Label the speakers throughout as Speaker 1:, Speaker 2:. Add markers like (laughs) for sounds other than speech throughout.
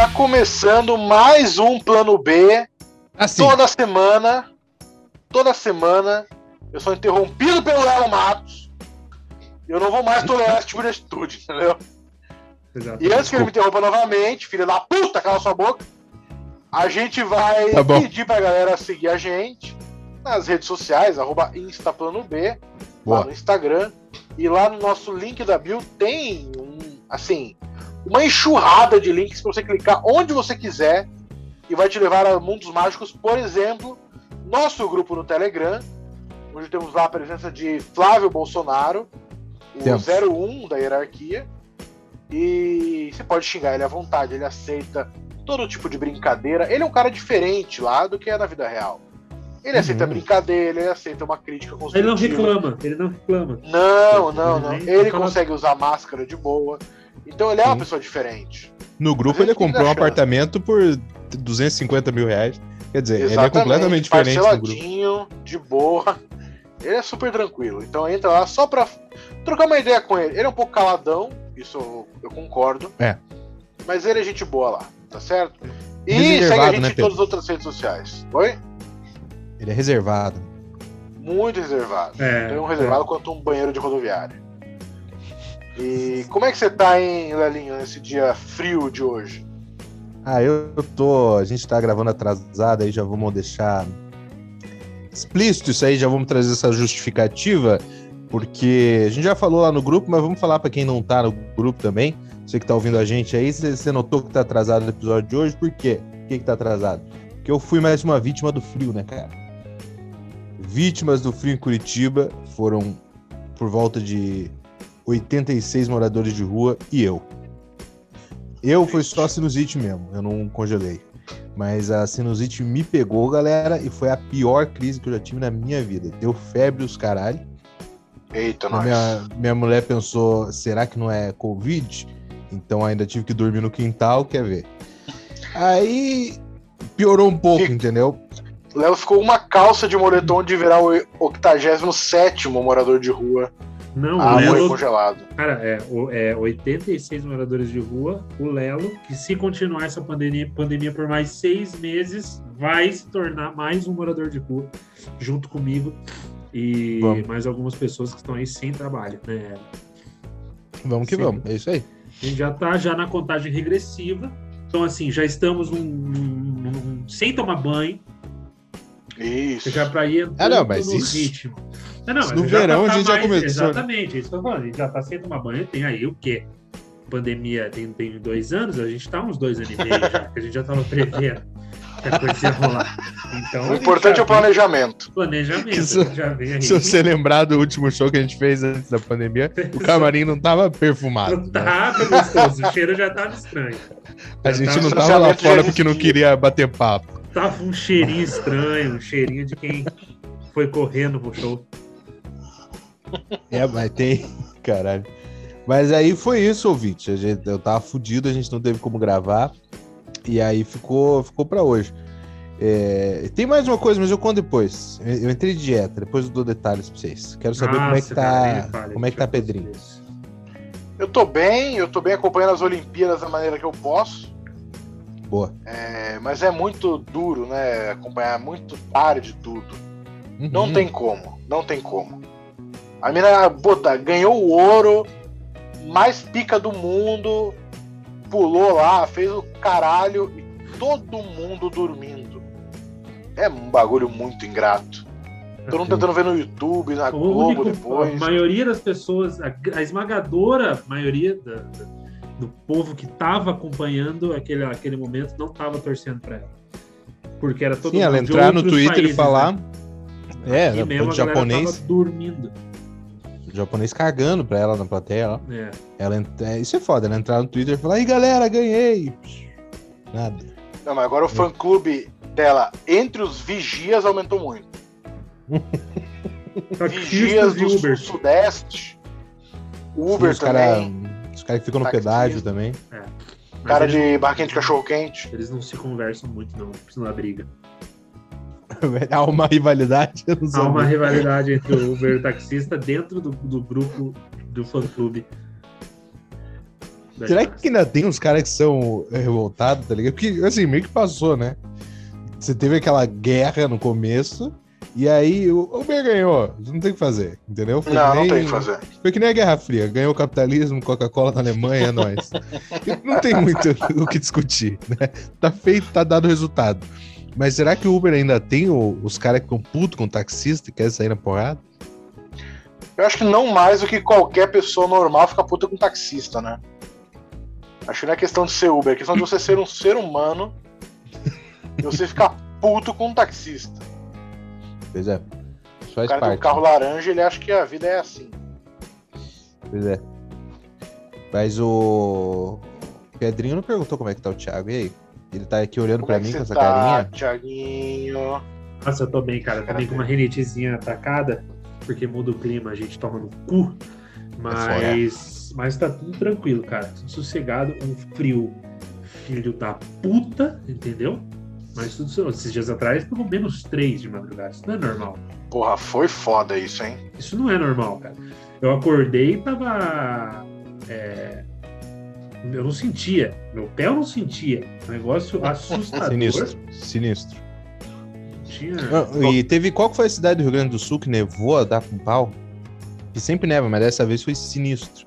Speaker 1: Está começando mais um plano B.
Speaker 2: Assim.
Speaker 1: Toda semana, toda semana, eu sou interrompido pelo Léo Matos. Eu não vou mais tolerar esse tipo de atitude, entendeu?
Speaker 3: Exato.
Speaker 1: E antes que ele me interrompa novamente, filha da puta, cala sua boca. A gente vai
Speaker 2: Tá
Speaker 1: pedir pra galera seguir a gente nas redes sociais, arroba InstaPlanoB, lá no Instagram. E lá no nosso link da bio tem um, assim, uma enxurrada de links pra você clicar onde você quiser e vai te levar a mundos mágicos, por exemplo, nosso grupo no Telegram, onde temos lá a presença de Flávio Bolsonaro, o
Speaker 2: Temos.
Speaker 1: 01 da hierarquia. E você pode xingar ele à vontade, ele aceita todo tipo de brincadeira. Ele é um cara diferente lá do que é na vida real. Ele
Speaker 2: Uhum.
Speaker 1: aceita brincadeira, ele aceita uma crítica
Speaker 3: Ele
Speaker 1: construtiva.
Speaker 3: não reclama, ele não reclama.
Speaker 1: Não, não,
Speaker 3: Ele
Speaker 1: não. Ele consegue usar máscara de boa. Então ele é uma
Speaker 2: Sim.
Speaker 1: pessoa diferente.
Speaker 2: No grupo ele
Speaker 1: que
Speaker 2: comprou um apartamento por 250 mil reais. Quer dizer, ele é completamente diferente no grupo.
Speaker 1: de boa. Ele é super tranquilo. Então entra lá só pra trocar uma ideia com ele. Ele é um pouco caladão, isso eu, eu concordo.
Speaker 2: É.
Speaker 1: Mas ele é gente boa lá, tá certo? E segue a gente
Speaker 2: né,
Speaker 1: em
Speaker 2: Pedro?
Speaker 1: todas as outras redes sociais. Oi?
Speaker 2: Ele é reservado.
Speaker 1: Muito reservado.
Speaker 3: É,
Speaker 1: Tão reservado quanto um banheiro de rodoviária. E como é que você tá, hein, Lelinho, nesse dia frio de hoje?
Speaker 2: Ah, eu tô. A gente tá gravando atrasado aí, já vamos deixar explícito isso aí, já vamos trazer essa justificativa, porque a gente já falou lá no grupo, mas vamos falar pra quem não tá no grupo também. Você que tá ouvindo a gente aí, você notou que tá atrasado o episódio de hoje, por quê? Por que, que tá atrasado? Porque eu fui mais uma vítima do frio, né, cara? Vítimas do frio em Curitiba foram por volta de 86 moradores de rua e eu. Eu foi só sinusite mesmo, eu não congelei. Mas a sinusite me pegou, galera, e foi a pior crise que eu já tive na minha vida. Deu febre os caralho.
Speaker 1: Eita, nós.
Speaker 2: Minha, minha mulher pensou, será que não é Covid? Então ainda tive que dormir no quintal, quer ver? Aí piorou um pouco,
Speaker 1: Fica-
Speaker 2: entendeu?
Speaker 1: Léo ficou uma calça de moletom de virar o 87 morador de rua.
Speaker 3: Não,
Speaker 1: Ah,
Speaker 3: o
Speaker 1: foi
Speaker 3: Lelo,
Speaker 1: congelado.
Speaker 3: cara, é, é 86 moradores de rua. O Lelo, que se continuar essa pandemia, pandemia por mais seis meses, vai se tornar mais um morador de rua, junto comigo e
Speaker 2: Vamos.
Speaker 3: mais algumas pessoas que estão aí sem trabalho, né?
Speaker 2: Vamos que
Speaker 3: Sim.
Speaker 2: vamos, é isso aí.
Speaker 3: A gente já tá já na contagem regressiva. Então, assim, já estamos num- num- num- sem tomar banho,
Speaker 1: Isso.
Speaker 3: já para ir
Speaker 2: Ah, não, mas
Speaker 3: no
Speaker 2: isso-
Speaker 3: ritmo. Não, não,
Speaker 2: isso no
Speaker 3: já
Speaker 2: verão
Speaker 3: tá
Speaker 2: a gente já
Speaker 3: mais-
Speaker 2: começou, né?
Speaker 3: Exatamente, é isso que eu tô falando. A gente já tá sem tomar banho, tem aí o quê? Pandemia tem, tem dois anos, a gente tá uns dois anos e meio já, que a gente já tava prevendo que a coisa ia rolar. Então,
Speaker 1: O importante é o
Speaker 3: planejamento.
Speaker 1: planejamento.
Speaker 3: Planejamento,
Speaker 2: Se-
Speaker 3: a gente já vem aí.
Speaker 2: Se você lembrar do último show que a gente fez antes da pandemia, o camarim não tava perfumado.
Speaker 3: Não
Speaker 2: né?
Speaker 3: tá gostoso, o cheiro já tava estranho.
Speaker 2: A gente não
Speaker 1: O
Speaker 2: tava lá
Speaker 1: já
Speaker 2: fora porque não queria bater papo.
Speaker 3: Tava um cheirinho estranho, um cheirinho de quem foi correndo pro show. (laughs)
Speaker 2: É, mas tem. (laughs) Caralho. Mas aí foi isso, ouvinte. A gente, eu tava fudido, a gente não teve como gravar. E aí ficou, ficou pra hoje. É, tem mais uma coisa, mas eu conto depois. Eu, entrei de dieta, depois eu dou detalhes pra vocês. Quero saber como é que
Speaker 3: Nossa, cara,
Speaker 2: tá. como é que tá Pedrinho?
Speaker 3: isso.
Speaker 1: Eu tô bem, eu tô bem acompanhando as Olimpíadas da maneira que eu posso.
Speaker 2: Boa.
Speaker 1: É, mas é muito duro, né? Acompanhar muito tarde tudo. Não
Speaker 2: Uhum.
Speaker 1: tem como, não tem como. A mina puta, ganhou o ouro, mais pica do mundo, pulou lá, fez o caralho e todo mundo dormindo. É um bagulho muito ingrato. Todo mundo tentando ver no YouTube, na
Speaker 3: O
Speaker 1: Globo
Speaker 3: único-
Speaker 1: depois.
Speaker 3: A maioria das pessoas, a, a esmagadora maioria da- da- do povo que estava acompanhando aquele, aquele momento não estava torcendo para ela. Porque era todo
Speaker 2: Sim, ela
Speaker 3: mundo de
Speaker 2: entrar no Twitter e
Speaker 3: países,
Speaker 2: falar.
Speaker 3: né?
Speaker 2: É,
Speaker 3: Aqui
Speaker 2: ela
Speaker 3: mesmo
Speaker 2: foi
Speaker 3: a galera
Speaker 2: japonês,
Speaker 3: tava dormindo.
Speaker 2: Japonês cagando pra ela na plateia. Ó.
Speaker 3: É.
Speaker 2: Ela, ent- é, isso é foda, ela entrar no Twitter e falar, aí galera, ganhei. Nada.
Speaker 1: Não, mas agora o fã clube dela entre os vigias aumentou muito. Vigias do
Speaker 3: Ubers.
Speaker 1: sudeste. Uber
Speaker 2: Sim, os cara-
Speaker 1: também.
Speaker 2: Os caras que ficam no
Speaker 1: Taxista.
Speaker 2: pedágio também.
Speaker 3: Mas
Speaker 1: Cara de barquinha de cachorro quente.
Speaker 3: eles não se conversam muito, não. Precisam da briga. (laughs)
Speaker 2: Há uma rivalidade. eu não
Speaker 3: Há uma rivalidade entre o Uber e o taxista dentro do, do grupo do fã-clube.
Speaker 2: Será que ainda tem uns caras que são revoltados, tá ligado? Porque, assim, meio que passou, né? Você teve aquela guerra no começo, e aí o Uber ganhou. Não tem o que fazer, entendeu? Foi
Speaker 1: Não,
Speaker 2: que
Speaker 1: não
Speaker 2: nem-
Speaker 1: tem o que fazer.
Speaker 2: Foi que nem a Guerra Fria. Ganhou o capitalismo, Coca-Cola na Alemanha, é nóis. (laughs) Não tem muito o que discutir, né? Tá feito, tá dado o resultado. Mas será que o Uber ainda tem o- os caras que ficam putos com o taxista e querem sair na porrada?
Speaker 1: Eu acho que não mais do que qualquer pessoa normal fica puta com taxista, né? Acho que não é questão de ser Uber, é questão de você ser um ser humano e você ficar puto com um taxista.
Speaker 2: Pois é.
Speaker 1: O cara tem um
Speaker 2: parte.
Speaker 1: carro laranja, ele acha que a vida é assim.
Speaker 2: Pois é. Mas o Pedrinho não perguntou como é que tá o Thiago. E aí? Ele tá aqui olhando
Speaker 1: Como
Speaker 2: pra
Speaker 1: é que
Speaker 2: mim
Speaker 1: você
Speaker 2: com essa
Speaker 1: tá,
Speaker 2: carinha.
Speaker 1: Thiaguinho?
Speaker 3: Nossa, eu tô bem, cara. Também com uma rinitezinha atacada, porque muda o clima, a gente toma no cu. Mas, mas tá tudo tranquilo, cara. Tudo sossegado, um frio filho da puta, entendeu? Mas tudo esses dias atrás pegou menos 3 de madrugada. Isso não é normal.
Speaker 1: Porra, foi foda isso, hein?
Speaker 3: Isso não é normal, cara. Eu acordei e tava. é, eu não sentia. Meu pé eu não sentia. Um negócio assustador.
Speaker 2: Sinistro. Sinistro.
Speaker 3: Tinha...
Speaker 2: Ah, E teve. Qual que foi a cidade do Rio Grande do Sul que nevou a dar com pau? Que sempre neva, mas dessa vez foi sinistro.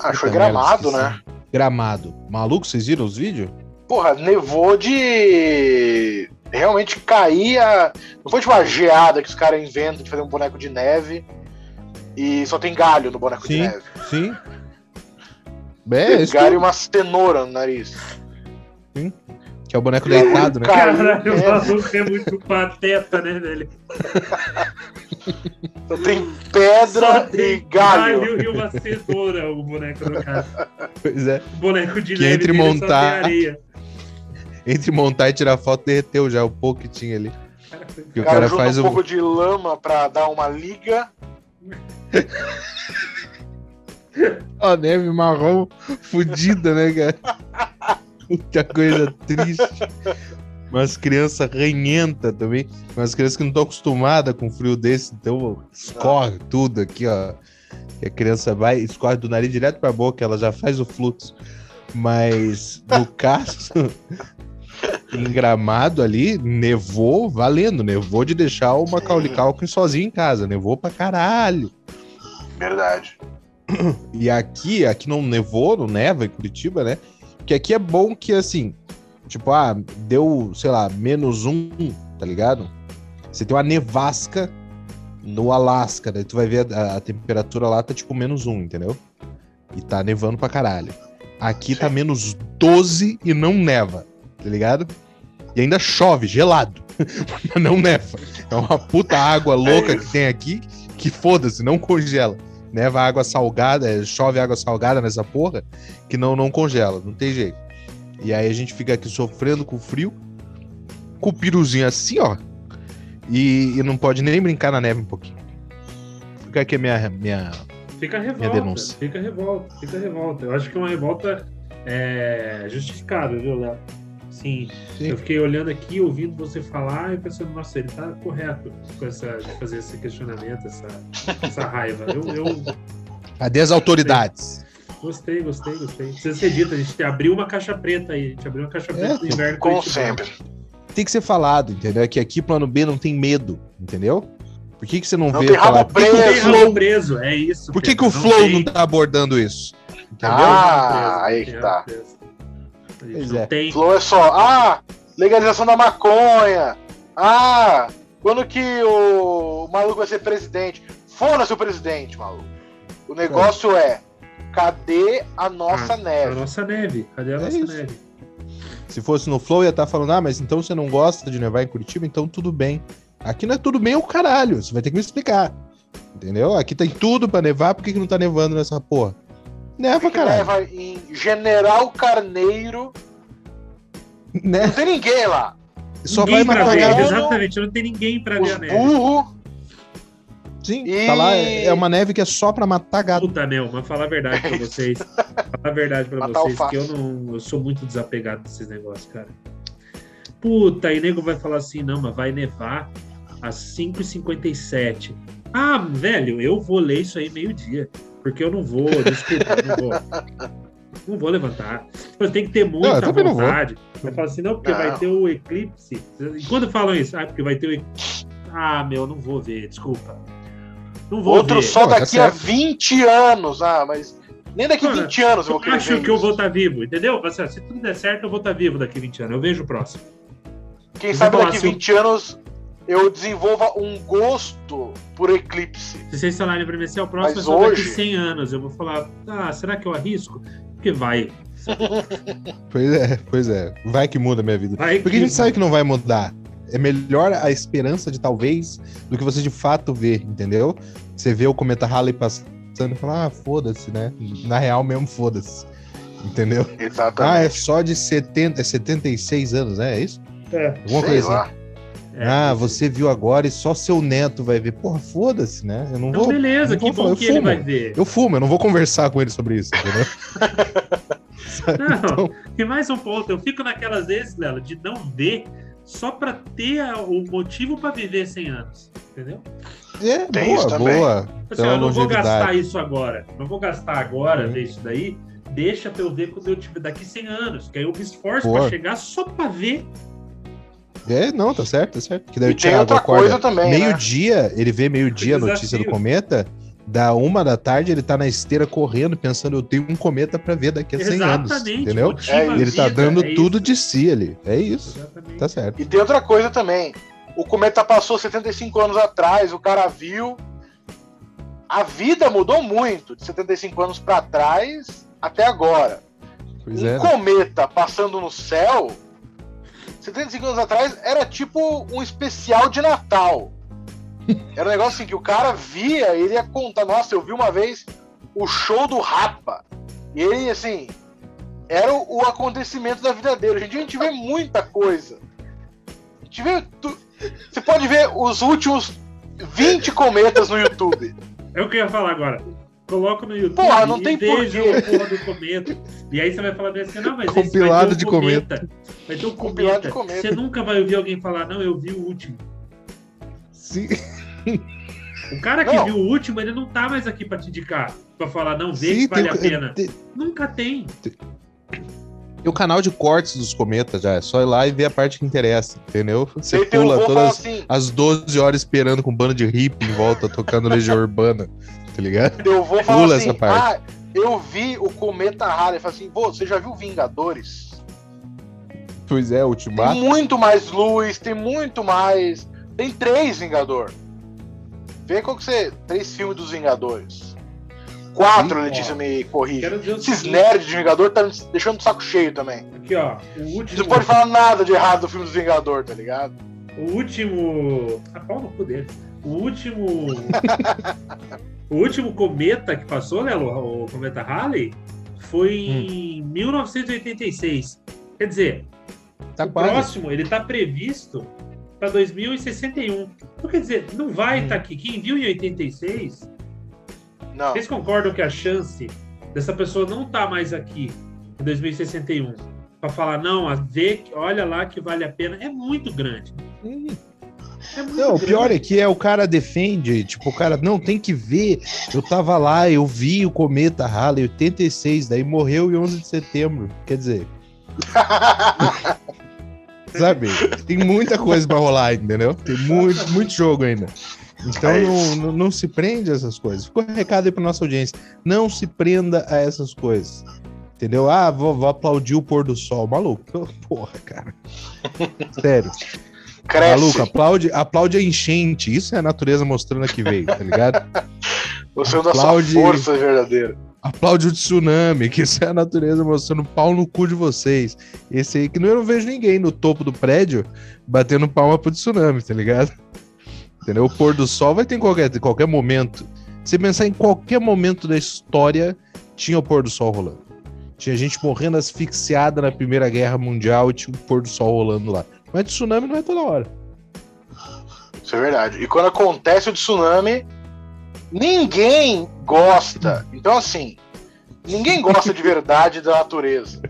Speaker 1: Ah, foi gramado, né?
Speaker 2: Gramado. Maluco, vocês viram os vídeos?
Speaker 1: Porra, nevou de. Realmente caía. Não foi tipo uma geada que os caras inventam de fazer um boneco de neve e só tem galho no boneco de
Speaker 2: Sim.
Speaker 1: neve.
Speaker 2: Sim. É,
Speaker 1: Tem galho e
Speaker 2: que,
Speaker 1: uma cenoura no nariz.
Speaker 2: que é o boneco deitado, né?
Speaker 1: Cara,
Speaker 3: Caralho, o
Speaker 1: é.
Speaker 3: maluco é muito pateta, né, velho?
Speaker 1: Só (laughs) tem pedra e galho.
Speaker 3: e uma cenoura, o boneco do cara.
Speaker 2: Pois é.
Speaker 3: O boneco de
Speaker 2: Que entre
Speaker 3: só tem
Speaker 2: montar-
Speaker 3: areia.
Speaker 2: Entre montar e tirar foto, derreteu já o pouco que tinha ali. Que
Speaker 1: O
Speaker 2: o
Speaker 1: cara,
Speaker 2: cara
Speaker 1: junta
Speaker 2: faz
Speaker 1: um pouco de lama pra dar uma liga. (laughs)
Speaker 2: Ó, neve marrom fudida, né, cara? Puta coisa triste. Umas crianças ranhentas também. Umas crianças que não estão acostumadas com frio desse, então escorre tudo aqui, ó. Que a criança vai, escorre do nariz direto pra boca, ela já faz o fluxo. Mas no (laughs) caso, em gramado ali, nevou valendo, nevou de deixar o Macaulay Culkin sozinho em casa, nevou pra caralho.
Speaker 1: Verdade.
Speaker 2: E aqui, aqui não nevou, não neva em Curitiba, né? Que aqui é bom que, assim, tipo, ah, deu, sei lá, menos um, tá ligado? Você tem uma nevasca no Alasca, daí tu vai ver a, a temperatura lá tá tipo menos um, entendeu? E tá nevando pra caralho. Aqui tá menos 12 e não neva, tá ligado? E ainda chove, gelado. (laughs) Mas não neva. É uma puta água louca que tem aqui que foda-se, não congela. Neva água salgada, é, chove água salgada nessa porra, que não, não congela, não tem jeito. E aí a gente fica aqui sofrendo com frio, com o piruzinho assim, ó. E, e não pode nem brincar na neve um pouquinho. Fica aqui a minha, minha.
Speaker 3: Fica revolta.
Speaker 2: denúncia.
Speaker 3: Fica a revolta, fica revolta. Eu acho que é uma revolta é, justificável, viu, Léo? Sim.
Speaker 2: Sim.
Speaker 3: Eu fiquei olhando aqui, ouvindo você falar e pensando, nossa, ele tá correto com essa, de fazer esse questionamento, essa, essa raiva. Eu, eu
Speaker 2: Cadê as autoridades?
Speaker 3: gostei, gostei, gostei. Precisa ser dito, a gente abriu uma caixa preta aí. A gente abriu uma caixa preta no inverno.
Speaker 1: Como sempre.
Speaker 2: Tem que ser falado, entendeu? É que aqui plano B não tem medo, entendeu? Por que, que você não,
Speaker 1: Não
Speaker 2: vê
Speaker 1: tem
Speaker 2: aquela-
Speaker 1: rabo
Speaker 2: Por que, que
Speaker 3: Não
Speaker 2: o
Speaker 1: preso.
Speaker 2: Flow,
Speaker 3: preso, é isso.
Speaker 2: por que, que o Flow
Speaker 3: tem-
Speaker 2: não tá abordando isso? Entendeu?
Speaker 1: Ah,
Speaker 3: preso,
Speaker 1: aí que tá.
Speaker 3: preso. A gente
Speaker 2: Pois
Speaker 3: não
Speaker 2: é.
Speaker 3: tem.
Speaker 1: Flow é só, ah, legalização da maconha. Ah, quando que o maluco vai ser presidente? Foda-se o presidente, maluco. O negócio é, cadê a nossa
Speaker 3: A
Speaker 1: neve?
Speaker 3: nossa neve. Cadê a
Speaker 2: É
Speaker 3: nossa
Speaker 2: isso.
Speaker 3: neve?
Speaker 2: Se fosse no Flow, ia estar falando, ah, mas então você não gosta de nevar em Curitiba, então tudo bem. Aqui não é tudo bem o caralho, você vai ter que me explicar. Entendeu? Aqui tem tudo pra nevar, por que, que não tá nevando nessa porra? Neva, caralho.
Speaker 1: neva em General Carneiro.
Speaker 2: Né?
Speaker 1: Não tem ninguém lá.
Speaker 2: Só
Speaker 3: ninguém
Speaker 2: vai
Speaker 3: pra
Speaker 2: matar
Speaker 3: ver, exatamente. Não tem ninguém pra ver
Speaker 1: Os
Speaker 3: a neve.
Speaker 1: burros.
Speaker 2: Sim,
Speaker 1: E-
Speaker 2: tá lá, é uma neve que é só pra matar gado.
Speaker 3: Puta, Mel, mas falar a verdade pra vocês. falar a verdade pra
Speaker 1: Matar
Speaker 3: vocês, que eu não. Eu sou muito desapegado desses negócios, cara. Puta, aí nego vai falar assim, não, mas vai nevar às 5h57. Ah, velho, eu vou ler isso aí meio-dia. Porque eu não vou, desculpa, não vou. Não vou levantar. Eu tenho que ter muita
Speaker 2: Não,
Speaker 3: vontade. Eu falo assim, não, porque
Speaker 1: Não.
Speaker 3: vai ter o eclipse. E quando falam isso? Ah, porque vai ter o eclipse. Ah, meu, não vou ver, desculpa. Não vou
Speaker 1: Outro
Speaker 3: ver.
Speaker 1: só
Speaker 2: Não, tá
Speaker 1: daqui a
Speaker 2: certo.
Speaker 1: 20 anos. Ah, mas nem daqui a
Speaker 3: Mano,
Speaker 1: 20 anos eu vou
Speaker 3: Eu
Speaker 1: querer
Speaker 3: acho
Speaker 1: ver
Speaker 3: que eu vou estar vivo, entendeu? Assim, se tudo der certo, eu vou estar vivo daqui a 20 anos. Eu vejo o próximo.
Speaker 1: Quem
Speaker 3: eu
Speaker 1: sabe daqui a
Speaker 3: assim,
Speaker 1: 20 anos eu desenvolva um gosto por eclipse.
Speaker 3: Se vocês falarem pra mim assim, o próximo
Speaker 1: Mas
Speaker 3: é só daqui
Speaker 1: hoje-
Speaker 3: 100 anos, eu vou falar, ah, será que eu arrisco? Porque vai. (laughs)
Speaker 2: Pois é, pois é. Vai que muda a minha vida.
Speaker 3: Vai
Speaker 2: Porque a
Speaker 3: que-
Speaker 2: gente sabe que não vai mudar. É melhor a esperança de talvez do que você de fato ver, entendeu? Você vê o cometa Halley passando e fala, ah, foda-se, né? Na real mesmo, foda-se. Entendeu? Ah,
Speaker 1: Exatamente.
Speaker 2: é só de 70, é 76 anos, né? É isso?
Speaker 3: É,
Speaker 2: Alguma
Speaker 1: Sei
Speaker 2: coisa
Speaker 1: lá.
Speaker 2: assim.
Speaker 3: É.
Speaker 2: Ah, você viu agora e só seu neto vai ver. Porra, foda-se, né? Eu não
Speaker 3: Então,
Speaker 2: vou.
Speaker 3: beleza,
Speaker 2: não
Speaker 3: que
Speaker 2: vou
Speaker 3: bom
Speaker 2: eu
Speaker 3: que ele vai ver.
Speaker 2: Eu fumo, eu não vou conversar com ele sobre isso, entendeu? (laughs)
Speaker 3: Não,
Speaker 2: Então,
Speaker 3: e mais um ponto, eu fico naquelas vezes, Lela, de não ver só pra ter o motivo pra viver 100 anos, entendeu?
Speaker 2: é,
Speaker 1: Tem
Speaker 2: boa, boa.
Speaker 3: Assim,
Speaker 2: Pela
Speaker 3: eu não vou gastar isso agora, não vou gastar agora ver isso daí, deixa pra eu ver quando eu tiver daqui 100 anos, que aí eu me esforço
Speaker 2: Boa.
Speaker 3: pra chegar só pra ver.
Speaker 2: É, não, tá certo, tá certo. Que daí
Speaker 1: E
Speaker 2: o
Speaker 1: tem
Speaker 2: Thiago
Speaker 1: outra
Speaker 2: acorda
Speaker 1: coisa também, né?
Speaker 2: meio-dia, ele vê meio-dia a notícia do cometa, da uma da tarde ele tá na esteira correndo, pensando, eu tenho um cometa pra ver daqui a 100 anos,
Speaker 3: Exatamente,
Speaker 2: entendeu?
Speaker 3: motiva
Speaker 1: É,
Speaker 2: Ele tá dando
Speaker 3: é
Speaker 2: tudo de si ali, é isso,
Speaker 3: Exatamente.
Speaker 2: tá certo.
Speaker 1: E tem outra coisa também. O cometa passou 75 anos atrás, o cara viu. A vida mudou muito de 75 anos pra trás até agora.
Speaker 2: Pois
Speaker 1: um
Speaker 2: é, né?
Speaker 1: cometa passando no céu, 75 anos atrás, era tipo um especial de Natal. Era um negócio assim que o cara via, ele ia contar, nossa, eu vi uma vez o show do Rapa. E ele, assim, era o, acontecimento da vida dele. Hoje em dia a gente vê muita coisa. A gente vê. tu- Você pode ver os últimos 20 cometas no YouTube.
Speaker 3: É o que eu ia falar agora. Coloca no YouTube
Speaker 1: Porra, não
Speaker 3: e
Speaker 1: tem
Speaker 3: veja
Speaker 1: porquê.
Speaker 3: o porra do cometa. E aí você vai falar assim, não, mas esse
Speaker 2: Compilado
Speaker 3: vai ter um
Speaker 2: de
Speaker 3: cometa. Vai ter um
Speaker 1: Compilado
Speaker 3: cometa.
Speaker 1: de cometa.
Speaker 3: Você nunca vai ouvir alguém falar, não, eu vi o último.
Speaker 2: Sim.
Speaker 3: O cara que
Speaker 1: Não.
Speaker 3: viu o último, ele não tá mais aqui pra te indicar. Pra falar, não, vê
Speaker 2: Sim,
Speaker 3: que vale
Speaker 2: tem-
Speaker 3: a pena.
Speaker 2: tem-
Speaker 3: Nunca tem.
Speaker 2: E o canal de cortes dos cometas já, é só ir lá e ver a parte que interessa, entendeu? Você
Speaker 1: tem
Speaker 2: pula todas
Speaker 1: assim,
Speaker 2: as 12 horas esperando com um bando de hippie em volta, tocando Legião Urbana, tá ligado?
Speaker 1: Eu vou falar
Speaker 2: Pula
Speaker 1: assim,
Speaker 2: essa parte.
Speaker 1: ah, eu vi o Cometa Halley. Fala assim, "Vô, você já viu Vingadores?
Speaker 2: Pois é,
Speaker 1: Tem
Speaker 2: Ultimato.
Speaker 1: muito mais luz, tem muito mais. Tem três Vingador. Vê qual que você. Três filmes dos Vingadores. Quatro,
Speaker 2: Sim,
Speaker 1: Letícia
Speaker 3: ó.
Speaker 1: me
Speaker 3: o
Speaker 1: Esses
Speaker 3: seguinte,
Speaker 1: nerds de Vingador tá me deixando o saco cheio também.
Speaker 3: Aqui, ó. O último.
Speaker 1: Não pode falar nada de errado do filme dos Vingador, tá ligado?
Speaker 3: O último. A pau no cu dele. O último. (laughs) o último cometa que passou, né, o, o cometa Halley, foi em 1986. Quer dizer,
Speaker 2: Tá
Speaker 3: o
Speaker 2: quase.
Speaker 3: próximo ele tá previsto para 2061. Então, quer dizer, não vai
Speaker 2: Hum.
Speaker 3: estar aqui. Quem viu em 86,
Speaker 1: Não.
Speaker 3: vocês concordam que a chance dessa pessoa não estar mais aqui em 2061 para falar, não, a ver, olha lá que vale a pena, é muito grande.
Speaker 2: Hum.
Speaker 3: É
Speaker 2: Não, o pior é que é o cara defende, tipo, o cara, não, tem que ver. Eu tava lá, eu vi o cometa Halley 86, daí morreu em 11 de setembro. Quer dizer, (laughs) sabe? Tem muita coisa pra rolar, entendeu? Tem muito, muito jogo ainda. Então
Speaker 1: É
Speaker 2: não, não, não se prende a essas coisas. Ficou um recado aí pra nossa audiência. Não se prenda a essas coisas. Entendeu? Ah, vou, vou aplaudir o pôr do sol. Maluco, (laughs) porra, cara. Sério.
Speaker 1: Cresce.
Speaker 2: Maluco, aplaude, aplaude a enchente. Isso é a natureza mostrando a que veio, tá ligado?
Speaker 1: Você usa a sua
Speaker 2: aplaude-
Speaker 1: força verdadeira.
Speaker 2: Aplaude o tsunami, que isso é a natureza mostrando pau no cu de vocês. Esse aí que eu não vejo ninguém no topo do prédio batendo palma pro tsunami, tá ligado? Entendeu? O pôr do sol vai ter em qualquer, em qualquer momento. Se pensar em qualquer momento da história, tinha o pôr do sol rolando. Tinha gente morrendo asfixiada na Primeira Guerra Mundial e tinha o pôr do sol rolando lá. Mas tsunami não é toda hora.
Speaker 1: Isso é verdade. E quando acontece o tsunami, ninguém gosta. Então, assim, ninguém gosta de verdade da natureza.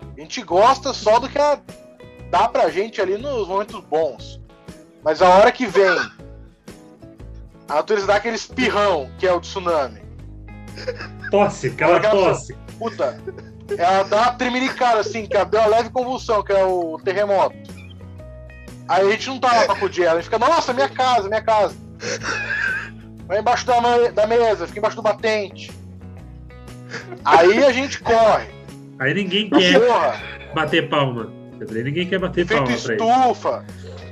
Speaker 1: A gente gosta só do que ela dá pra gente ali nos momentos bons. Mas a hora que vem, a natureza dá aquele espirrão, que é o tsunami.
Speaker 3: Tosse, aquela tosse.
Speaker 1: Puta, ela dá uma tremiricada, assim, que deu uma leve convulsão, que é o terremoto. Aí a gente não tá lá pra acudir ela, a gente fica, nossa, minha casa, minha casa. (laughs) Vai embaixo da, me- da mesa, fica embaixo do batente. Aí a gente corre.
Speaker 3: Aí ninguém quer
Speaker 1: Porra,
Speaker 3: bater palma. Ninguém quer bater
Speaker 1: efeito
Speaker 3: palma pra ele.
Speaker 1: estufa.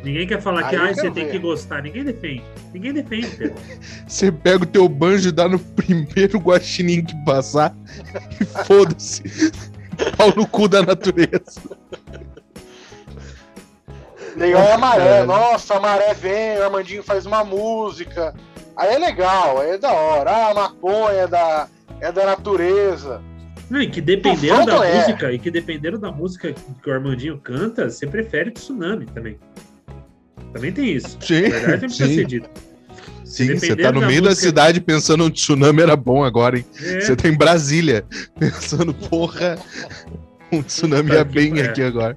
Speaker 3: Ninguém quer falar que
Speaker 1: Aí eu
Speaker 3: ah, você
Speaker 1: quero
Speaker 3: tem
Speaker 1: ver.
Speaker 3: que gostar. Ninguém defende. Ninguém defende, Pedro.
Speaker 2: Você pega o teu banjo e dá no primeiro guaxinim que passar e foda-se. (laughs) Pau no cu da natureza.
Speaker 1: Legal é a maré.
Speaker 2: É.
Speaker 1: Nossa, a maré vem, o Armandinho faz uma música. Aí é legal, aí é da hora. Ah, a maconha é da, é da natureza.
Speaker 3: Não, e que dependendo da
Speaker 1: é.
Speaker 3: música, e que dependendo da música que o Armandinho canta, você prefere tsunami também. Também tem isso.
Speaker 2: Sim,
Speaker 3: Na verdade, ser
Speaker 2: sim.
Speaker 3: dito.
Speaker 2: Sim, você tá no
Speaker 3: da
Speaker 2: meio da
Speaker 3: música-
Speaker 2: cidade pensando um tsunami era bom agora, hein?
Speaker 3: É,
Speaker 2: Você tá em Brasília (laughs) pensando, porra, um tsunami
Speaker 3: que
Speaker 2: bem aqui agora.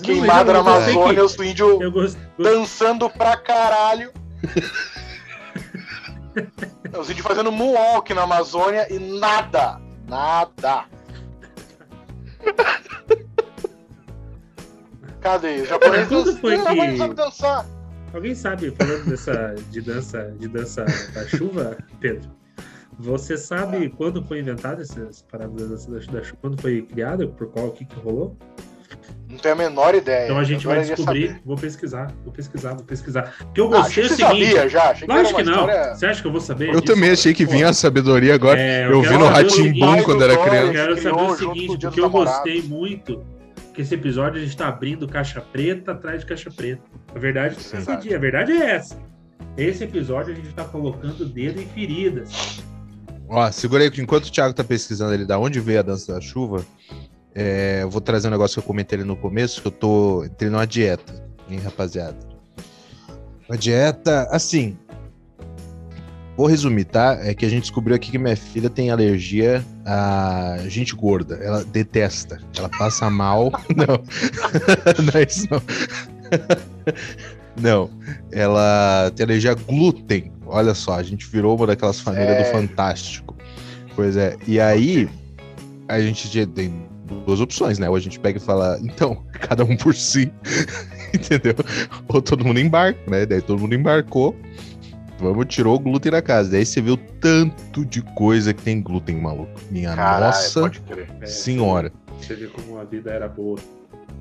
Speaker 3: Não, mas
Speaker 1: na Amazônia,
Speaker 3: que-
Speaker 1: os índios
Speaker 3: eu gosto,
Speaker 1: dançando pra caralho. (laughs) Os índios fazendo moonwalk na Amazônia e nada. Nada. Cadê? Os japoneses
Speaker 3: Quando
Speaker 1: dançam.
Speaker 3: foi que-
Speaker 1: sabem dançar.
Speaker 3: Alguém sabe, falando dessa de dança, de dança da chuva, Pedro? Você sabe quando foi inventada essa parada da dança da, da chuva? Quando foi criada? Por qual? O que, que rolou?
Speaker 1: Não tenho a menor ideia.
Speaker 3: Então a gente
Speaker 1: Agora
Speaker 3: vai
Speaker 1: eu
Speaker 3: descobrir.
Speaker 1: saber.
Speaker 3: Vou pesquisar, vou pesquisar, vou pesquisar. Porque eu
Speaker 1: Ah,
Speaker 3: gostei
Speaker 1: achei
Speaker 3: o seguinte.
Speaker 1: sabia já. Achei que uma
Speaker 3: que não.
Speaker 1: história-
Speaker 3: Você acha que eu vou saber?
Speaker 2: Eu
Speaker 3: disso?
Speaker 2: também achei que
Speaker 3: Pô,
Speaker 2: vinha a sabedoria agora.
Speaker 3: é,
Speaker 2: eu
Speaker 3: quero
Speaker 2: vi no Ratimbum quando era criança.
Speaker 3: Eu quero saber o seguinte, porque eu gostei muito que esse episódio a gente tá abrindo caixa preta atrás de caixa preta. A verdade, é a verdade é essa. Esse episódio a gente tá colocando dedo em feridas.
Speaker 2: Ó, segura aí que enquanto o Thiago tá pesquisando ali da onde veio a dança da chuva, é, eu vou trazer um negócio que eu comentei ali no começo, que eu tô entrei numa dieta, hein, rapaziada. Uma dieta, assim. Vou resumir, tá? É que a gente descobriu aqui que minha filha tem alergia a gente gorda. Ela detesta. Ela passa mal. (laughs) Não. (laughs) não é isso, não. Não. Ela tem alergia a glúten. Olha só, a gente virou uma daquelas famílias do
Speaker 1: Sério?
Speaker 2: Fantástico. Pois é. E aí, a gente tem duas opções, né? Ou a gente pega e fala, então, (laughs) cada um por si. (laughs) Entendeu? Ou todo mundo embarca, né? Daí todo mundo embarcou. Vamos, tirou o glúten da casa. Daí você viu tanto de coisa que tem glúten, maluco. Minha
Speaker 1: Caralho,
Speaker 2: nossa
Speaker 1: pode crer.
Speaker 3: É,
Speaker 2: senhora.
Speaker 3: Você vê como a vida era boa.